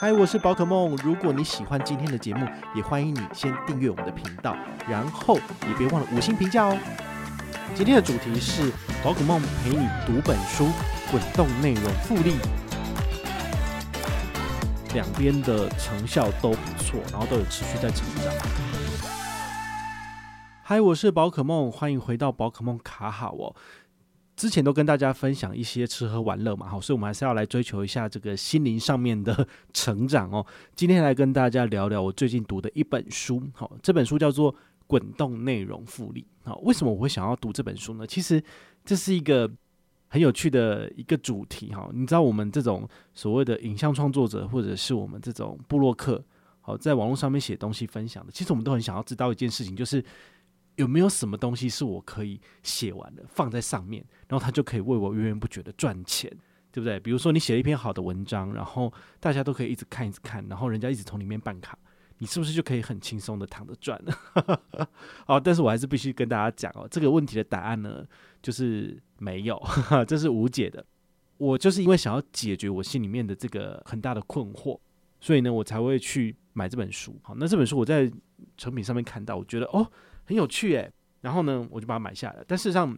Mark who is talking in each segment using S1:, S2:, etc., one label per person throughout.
S1: 嗨，我是宝可梦。如果你喜欢今天的节目，也欢迎你先订阅我们的频道，然后也别忘了五星评价哦。今天的主题是宝可梦陪你读本书，滚动内容复利，两边的成效都不错，然后都有持续在成长。嗨，我是宝可梦，欢迎回到宝可梦卡好哦。之前都跟大家分享一些吃喝玩乐嘛，好，所以我们还是要来追求一下这个心灵上面的成长哦。今天来跟大家聊聊我最近读的一本书，好，这本书叫做《滚动内容复利》。好，为什么我会想要读这本书呢？其实这是一个很有趣的一个主题哈。你知道我们这种所谓的影像创作者，或者是我们这种部落客，好，在网络上面写东西分享的，其实我们都很想要知道一件事情，就是。有没有什么东西是我可以写完的，放在上面，然后它就可以为我源源不绝的赚钱，对不对？比如说你写了一篇好的文章，然后大家都可以一直看，一直看，然后人家一直从里面办卡，你是不是就可以很轻松的躺着赚了？好，但是我还是必须跟大家讲哦，这个问题的答案呢，就是没有，这是无解的。我就是因为想要解决我心里面的这个很大的困惑，所以呢，我才会去买这本书。好，那这本书我在成品上面看到，我觉得哦。很有趣诶，然后呢，我就把它买下来。但事实上，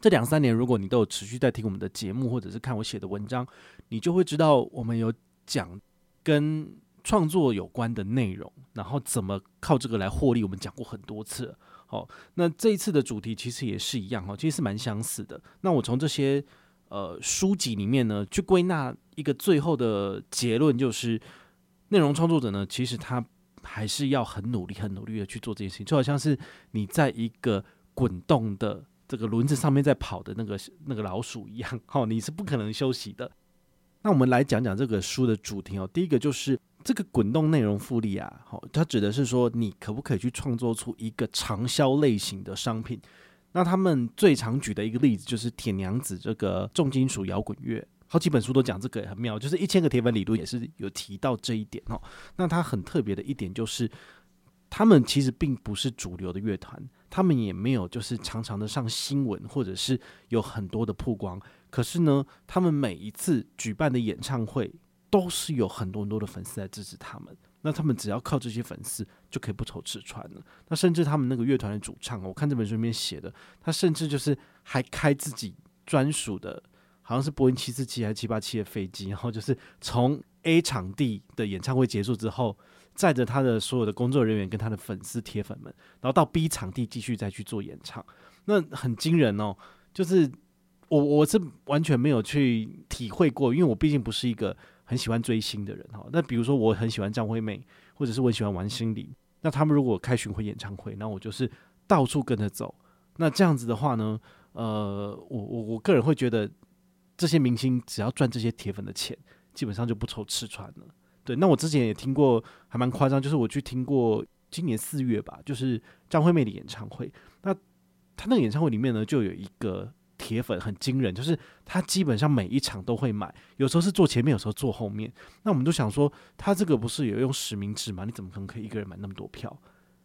S1: 这两三年，如果你都有持续在听我们的节目，或者是看我写的文章，你就会知道我们有讲跟创作有关的内容，然后怎么靠这个来获利。我们讲过很多次了。好，那这一次的主题其实也是一样哈，其实是蛮相似的。那我从这些呃书籍里面呢，去归纳一个最后的结论，就是内容创作者呢，其实他。还是要很努力、很努力的去做这件事情，就好像是你在一个滚动的这个轮子上面在跑的那个那个老鼠一样，哦，你是不可能休息的。那我们来讲讲这个书的主题哦。第一个就是这个滚动内容复利啊，好，它指的是说你可不可以去创作出一个长销类型的商品。那他们最常举的一个例子就是铁娘子这个重金属摇滚乐。好几本书都讲这个很妙，就是一千个铁粉理论也是有提到这一点哦。那它很特别的一点就是，他们其实并不是主流的乐团，他们也没有就是常常的上新闻或者是有很多的曝光。可是呢，他们每一次举办的演唱会都是有很多很多的粉丝来支持他们。那他们只要靠这些粉丝就可以不愁吃穿了。那甚至他们那个乐团的主唱，我看这本书里面写的，他甚至就是还开自己专属的。好像是波音七四七还是七八七的飞机，然后就是从 A 场地的演唱会结束之后，载着他的所有的工作人员跟他的粉丝铁粉们，然后到 B 场地继续再去做演唱，那很惊人哦。就是我我是完全没有去体会过，因为我毕竟不是一个很喜欢追星的人哈。那比如说我很喜欢张惠妹，或者是我喜欢王心凌，那他们如果开巡回演唱会，那我就是到处跟着走。那这样子的话呢，呃，我我我个人会觉得。这些明星只要赚这些铁粉的钱，基本上就不愁吃穿了。对，那我之前也听过，还蛮夸张，就是我去听过今年四月吧，就是张惠妹的演唱会。那他那个演唱会里面呢，就有一个铁粉很惊人，就是他基本上每一场都会买，有时候是坐前面，有时候坐后面。那我们都想说，他这个不是有用实名制吗？你怎么可能可以一个人买那么多票？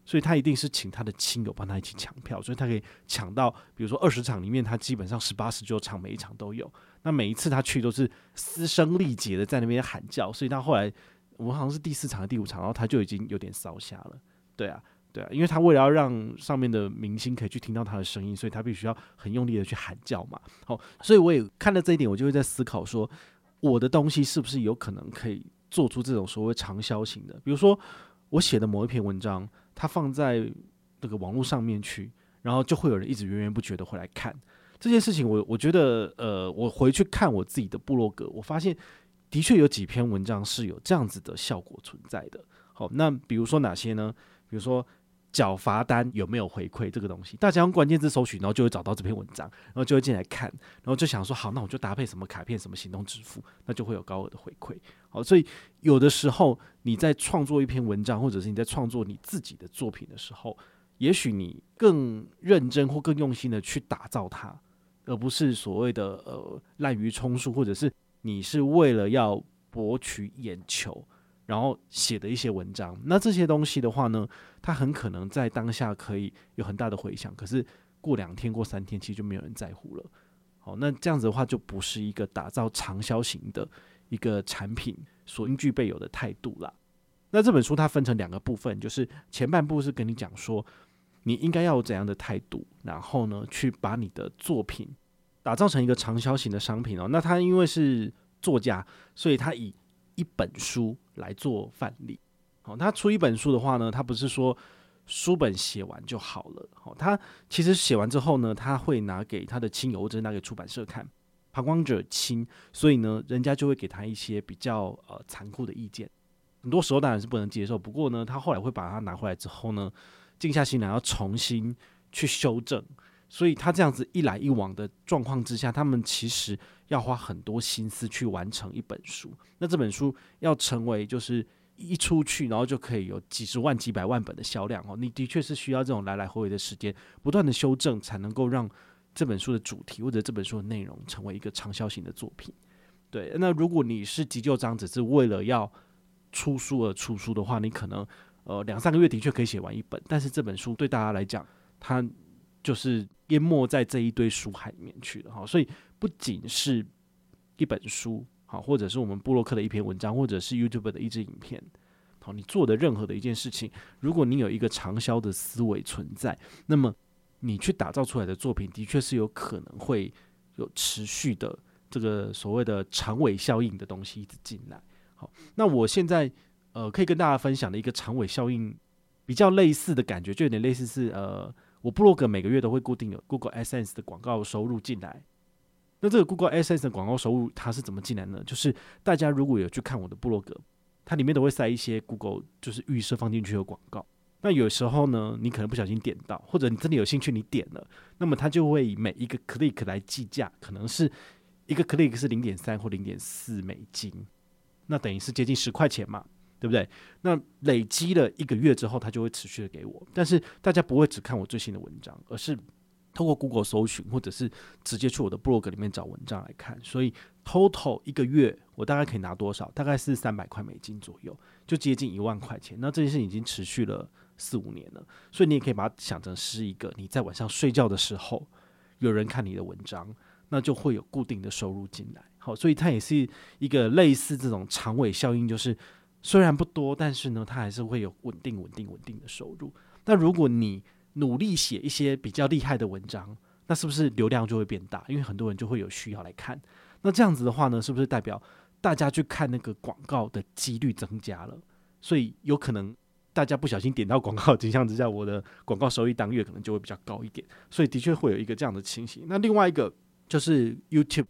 S1: 所以他一定是请他的亲友帮他一起抢票，所以他可以抢到，比如说二十场里面，他基本上十八十九场每一场都有。那每一次他去都是嘶声力竭的在那边喊叫，所以他后来我们好像是第四场、第五场，然后他就已经有点烧瞎了。对啊，对啊，因为他为了要让上面的明星可以去听到他的声音，所以他必须要很用力的去喊叫嘛。好，所以我也看了这一点，我就会在思考说，我的东西是不是有可能可以做出这种所谓长销型的，比如说我写的某一篇文章。它放在这个网络上面去，然后就会有人一直源源不绝的会来看这件事情。我我觉得，呃，我回去看我自己的部落格，我发现的确有几篇文章是有这样子的效果存在的。好，那比如说哪些呢？比如说。缴罚单有没有回馈这个东西？大家用关键字搜寻，然后就会找到这篇文章，然后就会进来看，然后就想说好，那我就搭配什么卡片、什么行动支付，那就会有高额的回馈。好，所以有的时候你在创作一篇文章，或者是你在创作你自己的作品的时候，也许你更认真或更用心的去打造它，而不是所谓的呃滥竽充数，或者是你是为了要博取眼球。然后写的一些文章，那这些东西的话呢，它很可能在当下可以有很大的回响，可是过两天、过三天，其实就没有人在乎了。好，那这样子的话，就不是一个打造长销型的一个产品所应具备有的态度啦。那这本书它分成两个部分，就是前半部是跟你讲说你应该要有怎样的态度，然后呢，去把你的作品打造成一个长销型的商品哦。那他因为是作家，所以他以一本书来做范例。好，他出一本书的话呢，他不是说书本写完就好了。好，他其实写完之后呢，他会拿给他的亲友或者拿给出版社看，旁观者清，所以呢，人家就会给他一些比较呃残酷的意见。很多时候当然是不能接受，不过呢，他后来会把它拿回来之后呢，静下心来要重新去修正。所以他这样子一来一往的状况之下，他们其实要花很多心思去完成一本书。那这本书要成为就是一出去，然后就可以有几十万、几百万本的销量哦。你的确是需要这种来来回回的时间，不断的修正，才能够让这本书的主题或者这本书的内容成为一个畅销型的作品。对，那如果你是急就章，只是为了要出书而出书的话，你可能呃两三个月的确可以写完一本，但是这本书对大家来讲，它就是淹没在这一堆书海里面去了哈。所以不仅是一本书好，或者是我们布洛克的一篇文章，或者是 YouTube 的一支影片，好，你做的任何的一件事情，如果你有一个长销的思维存在，那么你去打造出来的作品，的确是有可能会有持续的这个所谓的长尾效应的东西一直进来。好，那我现在呃可以跟大家分享的一个长尾效应比较类似的感觉，就有点类似是呃，我布洛格每个月都会固定有 Google AdSense 的广告收入进来。那这个 Google AdSense 的广告收入它是怎么进来呢？就是大家如果有去看我的部落格，它里面都会塞一些 Google 就是预设放进去的广告。那有时候呢，你可能不小心点到，或者你真的有兴趣，你点了，那么它就会以每一个 click 来计价，可能是一个 click 是零点三或零点四美金。那等于是接近十块钱嘛，对不对？那累积了一个月之后，它就会持续的给我。但是大家不会只看我最新的文章，而是透过 Google 搜寻，或者是直接去我的 blog 里面找文章来看。所以 total 一个月我大概可以拿多少？大概是三百块美金左右，就接近一万块钱。那这件事已经持续了四五年了，所以你也可以把它想成是一个你在晚上睡觉的时候有人看你的文章，那就会有固定的收入进来。好，所以它也是一个类似这种长尾效应，就是虽然不多，但是呢，它还是会有稳定、稳定、稳定的收入。那如果你努力写一些比较厉害的文章，那是不是流量就会变大？因为很多人就会有需要来看。那这样子的话呢，是不是代表大家去看那个广告的几率增加了？所以有可能大家不小心点到广告的情况之下，我的广告收益当月可能就会比较高一点。所以的确会有一个这样的情形。那另外一个就是 YouTube。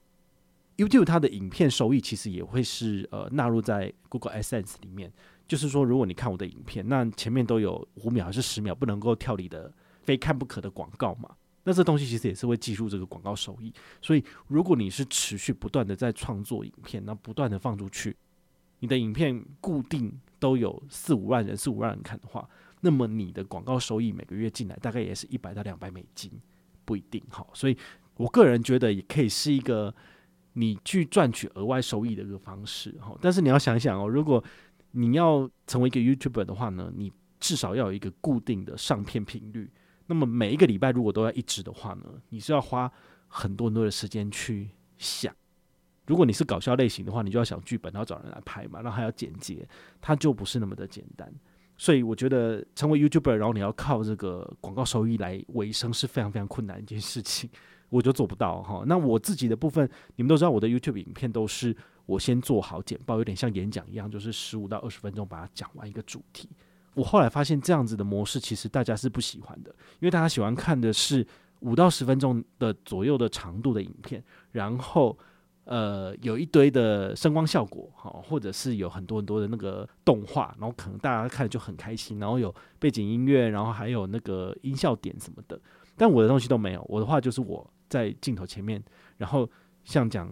S1: YouTube 它的影片收益其实也会是呃纳入在 Google AdSense 里面，就是说如果你看我的影片，那前面都有五秒还是十秒不能够跳离的非看不可的广告嘛，那这东西其实也是会计入这个广告收益。所以如果你是持续不断的在创作影片，那不断的放出去，你的影片固定都有四五万人、四五万人看的话，那么你的广告收益每个月进来大概也是一百到两百美金，不一定好。所以我个人觉得也可以是一个。你去赚取额外收益的一个方式，哈，但是你要想想哦，如果你要成为一个 YouTuber 的话呢，你至少要有一个固定的上片频率。那么每一个礼拜如果都要一直的话呢，你是要花很多很多的时间去想。如果你是搞笑类型的话，你就要想剧本，然后找人来拍嘛，然后还要剪接，它就不是那么的简单。所以我觉得成为 YouTuber，然后你要靠这个广告收益来维生，是非常非常困难一件事情。我就做不到哈。那我自己的部分，你们都知道，我的 YouTube 影片都是我先做好简报，有点像演讲一样，就是十五到二十分钟把它讲完一个主题。我后来发现这样子的模式其实大家是不喜欢的，因为大家喜欢看的是五到十分钟的左右的长度的影片，然后呃有一堆的声光效果哈，或者是有很多很多的那个动画，然后可能大家看就很开心，然后有背景音乐，然后还有那个音效点什么的。但我的东西都没有，我的话就是我在镜头前面，然后像讲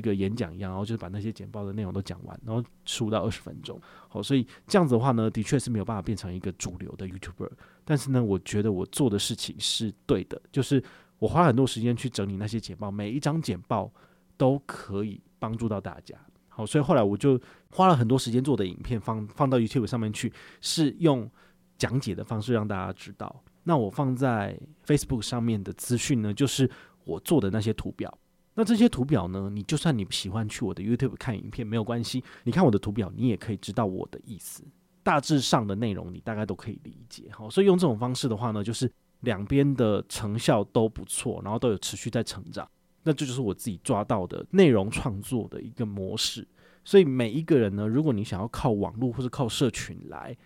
S1: 一个演讲一样，然后就是把那些简报的内容都讲完，然后十五到二十分钟。好，所以这样子的话呢，的确是没有办法变成一个主流的 YouTuber。但是呢，我觉得我做的事情是对的，就是我花很多时间去整理那些简报，每一张简报都可以帮助到大家。好，所以后来我就花了很多时间做的影片放放到 YouTube 上面去，是用讲解的方式让大家知道。那我放在 Facebook 上面的资讯呢，就是我做的那些图表。那这些图表呢，你就算你不喜欢去我的 YouTube 看影片没有关系，你看我的图表，你也可以知道我的意思。大致上的内容你大概都可以理解。好，所以用这种方式的话呢，就是两边的成效都不错，然后都有持续在成长。那这就是我自己抓到的内容创作的一个模式。所以每一个人呢，如果你想要靠网络或是靠社群来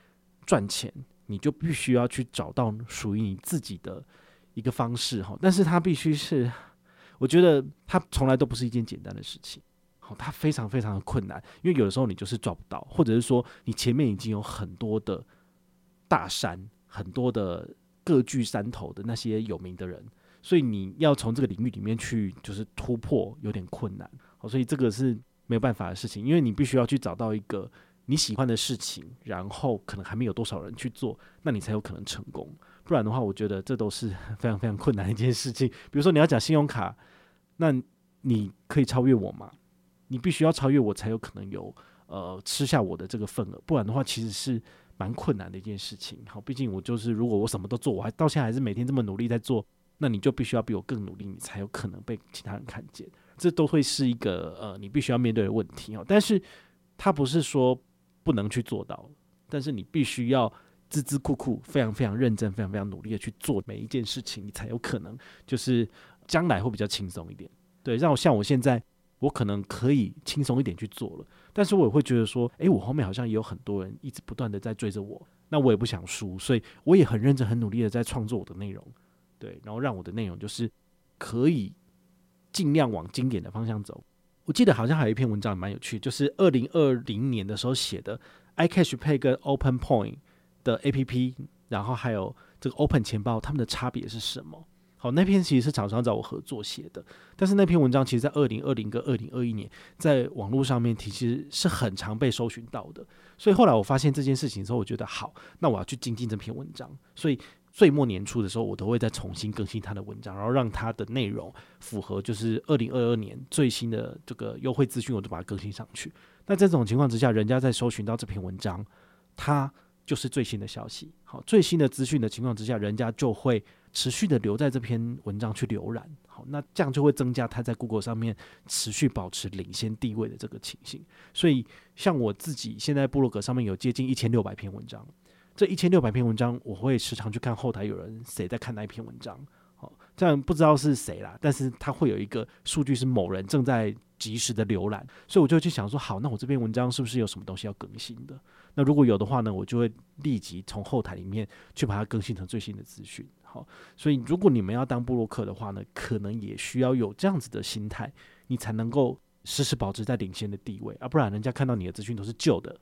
S1: 赚钱，你就必须要去找到属于你自己的一个方式哈。但是它必须是，我觉得它从来都不是一件简单的事情。好，它非常非常的困难，因为有的时候你就是抓不到，或者是说你前面已经有很多的大山，很多的各据山头的那些有名的人，所以你要从这个领域里面去就是突破有点困难。好，所以这个是。没有办法的事情，因为你必须要去找到一个你喜欢的事情，然后可能还没有多少人去做，那你才有可能成功。不然的话，我觉得这都是非常非常困难的一件事情。比如说你要讲信用卡，那你可以超越我吗？你必须要超越我才有可能有呃吃下我的这个份额，不然的话其实是蛮困难的一件事情。好，毕竟我就是如果我什么都做，我还到现在还是每天这么努力在做，那你就必须要比我更努力，你才有可能被其他人看见。这都会是一个呃，你必须要面对的问题哦。但是，它不是说不能去做到，但是你必须要孜孜酷酷、非常非常认真、非常非常努力的去做每一件事情，你才有可能就是将来会比较轻松一点。对，让我像我现在，我可能可以轻松一点去做了，但是我也会觉得说，诶，我后面好像也有很多人一直不断的在追着我，那我也不想输，所以我也很认真、很努力的在创作我的内容，对，然后让我的内容就是可以。尽量往经典的方向走。我记得好像还有一篇文章蛮有趣，就是二零二零年的时候写的，iCash Pay 跟 Open Point 的 APP，然后还有这个 Open 钱包，它们的差别是什么？好，那篇其实是厂商找我合作写的，但是那篇文章其实，在二零二零跟二零二一年，在网络上面其实是很常被搜寻到的。所以后来我发现这件事情之后，我觉得好，那我要去精进这篇文章。所以。岁末年初的时候，我都会再重新更新他的文章，然后让他的内容符合就是二零二二年最新的这个优惠资讯，我就把它更新上去。那在这种情况之下，人家在搜寻到这篇文章，它就是最新的消息。好，最新的资讯的情况之下，人家就会持续的留在这篇文章去浏览。好，那这样就会增加他在 Google 上面持续保持领先地位的这个情形。所以，像我自己现在部落格上面有接近一千六百篇文章。这一千六百篇文章，我会时常去看后台有人谁在看那一篇文章，好，这样不知道是谁啦，但是他会有一个数据是某人正在及时的浏览，所以我就去想说，好，那我这篇文章是不是有什么东西要更新的？那如果有的话呢，我就会立即从后台里面去把它更新成最新的资讯，好，所以如果你们要当布洛克的话呢，可能也需要有这样子的心态，你才能够时时保持在领先的地位啊，不然人家看到你的资讯都是旧的，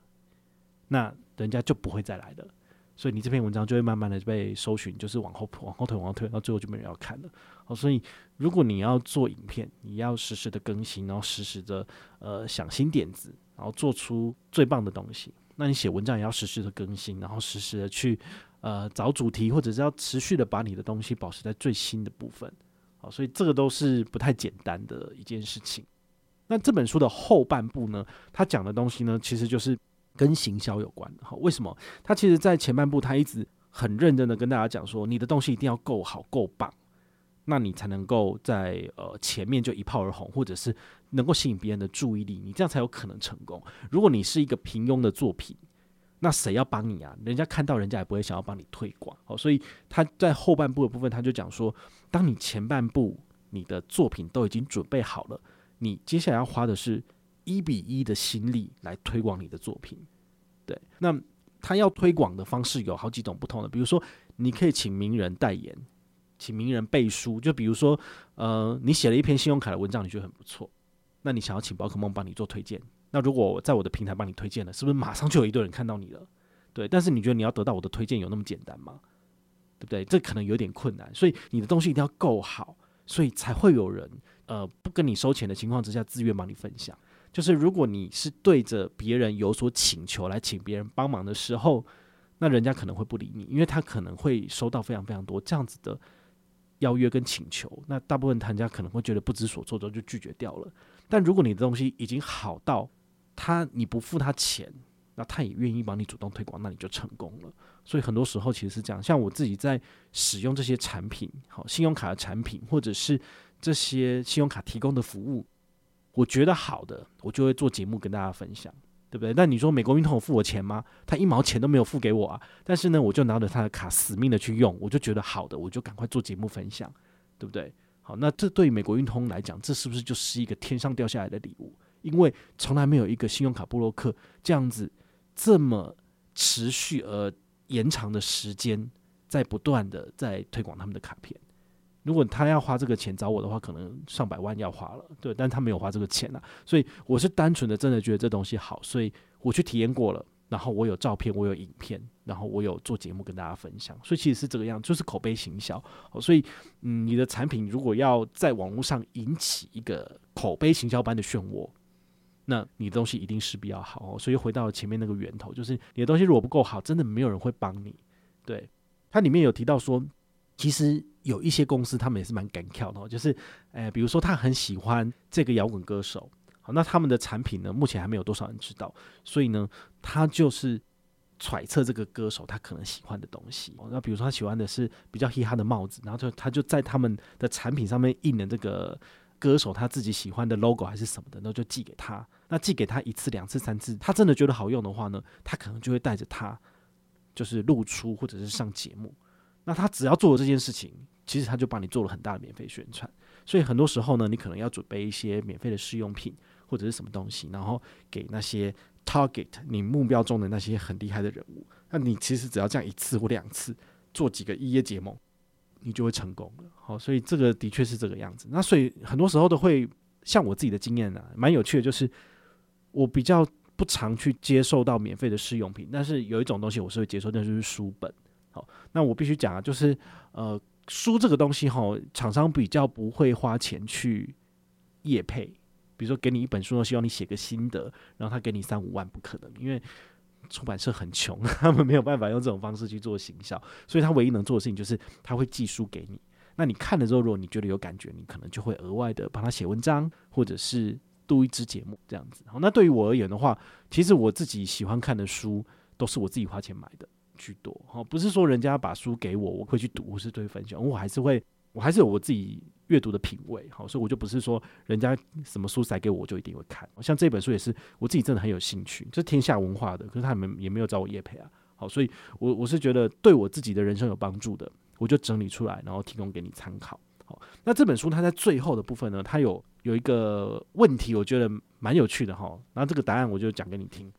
S1: 那人家就不会再来的。所以你这篇文章就会慢慢的被搜寻，就是往后往后推，往后推，到最后就没人要看了。好，所以如果你要做影片，你要实时的更新，然后实时的呃想新点子，然后做出最棒的东西。那你写文章也要实时的更新，然后实时的去呃找主题，或者是要持续的把你的东西保持在最新的部分。好，所以这个都是不太简单的一件事情。那这本书的后半部呢，他讲的东西呢，其实就是。跟行销有关的哈，为什么？他其实，在前半部，他一直很认真的跟大家讲说，你的东西一定要够好、够棒，那你才能够在呃前面就一炮而红，或者是能够吸引别人的注意力，你这样才有可能成功。如果你是一个平庸的作品，那谁要帮你啊？人家看到，人家也不会想要帮你推广。好，所以他在后半部的部分，他就讲说，当你前半部你的作品都已经准备好了，你接下来要花的是。一比一的心力来推广你的作品，对，那他要推广的方式有好几种不同的，比如说你可以请名人代言，请名人背书，就比如说，呃，你写了一篇信用卡的文章，你觉得很不错，那你想要请宝可梦帮你做推荐，那如果我在我的平台帮你推荐了，是不是马上就有一堆人看到你了？对，但是你觉得你要得到我的推荐有那么简单吗？对不对？这可能有点困难，所以你的东西一定要够好，所以才会有人呃不跟你收钱的情况之下，自愿帮你分享。就是如果你是对着别人有所请求来请别人帮忙的时候，那人家可能会不理你，因为他可能会收到非常非常多这样子的邀约跟请求，那大部分谈家可能会觉得不知所措，之后就拒绝掉了。但如果你的东西已经好到他你不付他钱，那他也愿意帮你主动推广，那你就成功了。所以很多时候其实是这样，像我自己在使用这些产品，好，信用卡的产品或者是。这些信用卡提供的服务，我觉得好的，我就会做节目跟大家分享，对不对？那你说美国运通有付我钱吗？他一毛钱都没有付给我啊。但是呢，我就拿着他的卡死命的去用，我就觉得好的，我就赶快做节目分享，对不对？好，那这对美国运通来讲，这是不是就是一个天上掉下来的礼物？因为从来没有一个信用卡布洛克这样子这么持续而延长的时间，在不断的在推广他们的卡片。如果他要花这个钱找我的话，可能上百万要花了，对，但他没有花这个钱啊。所以我是单纯的真的觉得这东西好，所以我去体验过了，然后我有照片，我有影片，然后我有做节目跟大家分享，所以其实是这个样，就是口碑行销。所以嗯，你的产品如果要在网络上引起一个口碑行销般的漩涡，那你的东西一定是比较好哦。所以回到前面那个源头，就是你的东西如果不够好，真的没有人会帮你。对，它里面有提到说，其实。有一些公司，他们也是蛮敢跳的，就是，诶，比如说他很喜欢这个摇滚歌手，好，那他们的产品呢，目前还没有多少人知道，所以呢，他就是揣测这个歌手他可能喜欢的东西。那比如说他喜欢的是比较嘻哈的帽子，然后就他就在他们的产品上面印了这个歌手他自己喜欢的 logo 还是什么的，那就寄给他。那寄给他一次、两次、三次，他真的觉得好用的话呢，他可能就会带着他，就是露出或者是上节目。那他只要做了这件事情。其实他就帮你做了很大的免费宣传，所以很多时候呢，你可能要准备一些免费的试用品或者是什么东西，然后给那些 target 你目标中的那些很厉害的人物。那你其实只要这样一次或两次做几个一夜结盟，你就会成功了。好，所以这个的确是这个样子。那所以很多时候都会像我自己的经验啊，蛮有趣的，就是我比较不常去接受到免费的试用品，但是有一种东西我是会接受，那就是书本。好，那我必须讲啊，就是呃。书这个东西哈，厂商比较不会花钱去业配，比如说给你一本书，希望你写个心得，然后他给你三五万，不可能，因为出版社很穷，他们没有办法用这种方式去做行销，所以他唯一能做的事情就是他会寄书给你。那你看了之后，如果你觉得有感觉，你可能就会额外的帮他写文章，或者是录一支节目这样子。好，那对于我而言的话，其实我自己喜欢看的书都是我自己花钱买的。居多好，不是说人家把书给我，我会去读，或是对分享，我还是会，我还是有我自己阅读的品味，好，所以我就不是说人家什么书塞给我，我就一定会看。像这本书也是我自己真的很有兴趣，这是天下文化的，可是他们也没有找我业配啊，好，所以我我是觉得对我自己的人生有帮助的，我就整理出来，然后提供给你参考。好，那这本书它在最后的部分呢，它有有一个问题，我觉得蛮有趣的哈，然后这个答案我就讲给你听。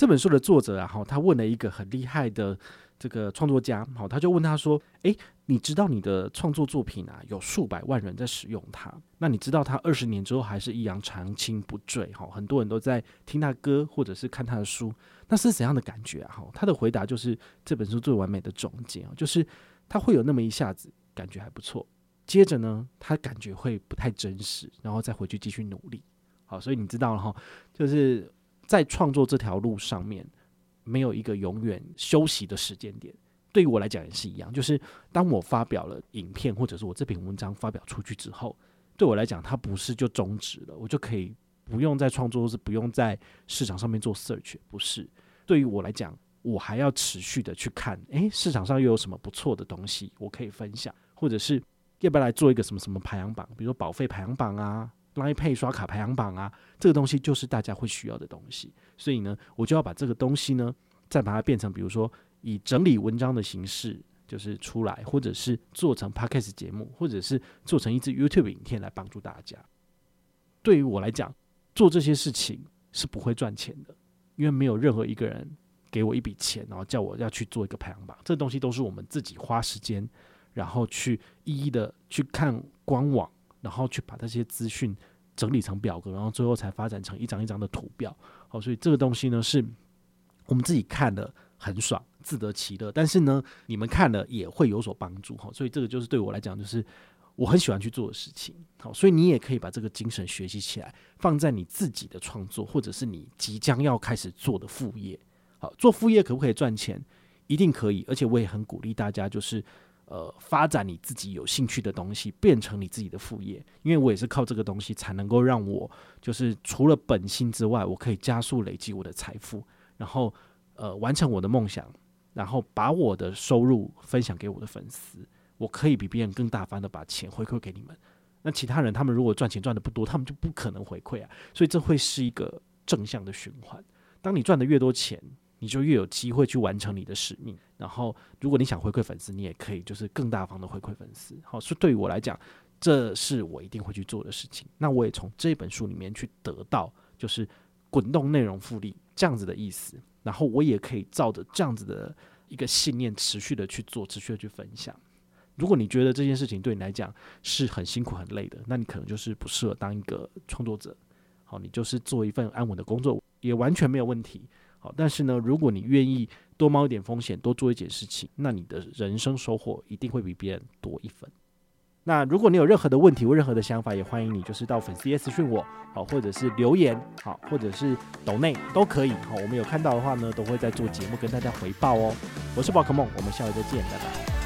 S1: 这本书的作者啊，哈，他问了一个很厉害的这个创作家，好，他就问他说：“诶，你知道你的创作作品啊，有数百万人在使用它，那你知道他二十年之后还是一样长青不坠？哈，很多人都在听他歌或者是看他的书，那是怎样的感觉啊？哈，他的回答就是这本书最完美的总结啊，就是他会有那么一下子感觉还不错，接着呢，他感觉会不太真实，然后再回去继续努力。好，所以你知道了哈，就是。在创作这条路上面，没有一个永远休息的时间点。对于我来讲也是一样，就是当我发表了影片，或者是我这篇文章发表出去之后，对我来讲，它不是就终止了，我就可以不用再创作，或是不用在市场上面做 search。不是，对于我来讲，我还要持续的去看，诶，市场上又有什么不错的东西我可以分享，或者是要不要来做一个什么什么排行榜，比如说保费排行榜啊。Line Pay 刷卡排行榜啊，这个东西就是大家会需要的东西，所以呢，我就要把这个东西呢，再把它变成，比如说以整理文章的形式，就是出来，或者是做成 Podcast 节目，或者是做成一支 YouTube 影片来帮助大家。对于我来讲，做这些事情是不会赚钱的，因为没有任何一个人给我一笔钱，然后叫我要去做一个排行榜，这东西都是我们自己花时间，然后去一一的去看官网。然后去把这些资讯整理成表格，然后最后才发展成一张一张的图表。好，所以这个东西呢，是我们自己看的很爽，自得其乐。但是呢，你们看了也会有所帮助。好，所以这个就是对我来讲，就是我很喜欢去做的事情。好，所以你也可以把这个精神学习起来，放在你自己的创作，或者是你即将要开始做的副业。好，做副业可不可以赚钱？一定可以，而且我也很鼓励大家，就是。呃，发展你自己有兴趣的东西，变成你自己的副业。因为我也是靠这个东西，才能够让我就是除了本薪之外，我可以加速累积我的财富，然后呃，完成我的梦想，然后把我的收入分享给我的粉丝。我可以比别人更大方的把钱回馈给你们，那其他人他们如果赚钱赚的不多，他们就不可能回馈啊。所以这会是一个正向的循环。当你赚的越多钱，你就越有机会去完成你的使命。然后，如果你想回馈粉丝，你也可以就是更大方的回馈粉丝。好，所以对于我来讲，这是我一定会去做的事情。那我也从这本书里面去得到，就是滚动内容复利这样子的意思。然后我也可以照着这样子的一个信念，持续的去做，持续的去分享。如果你觉得这件事情对你来讲是很辛苦很累的，那你可能就是不适合当一个创作者。好，你就是做一份安稳的工作也完全没有问题。好，但是呢，如果你愿意多冒一点风险，多做一件事情，那你的人生收获一定会比别人多一分。那如果你有任何的问题或任何的想法，也欢迎你就是到粉丝页私讯我，好，或者是留言，好，或者是抖内都可以。好，我们有看到的话呢，都会在做节目跟大家回报哦。我是宝可梦，我们下回再见，拜拜。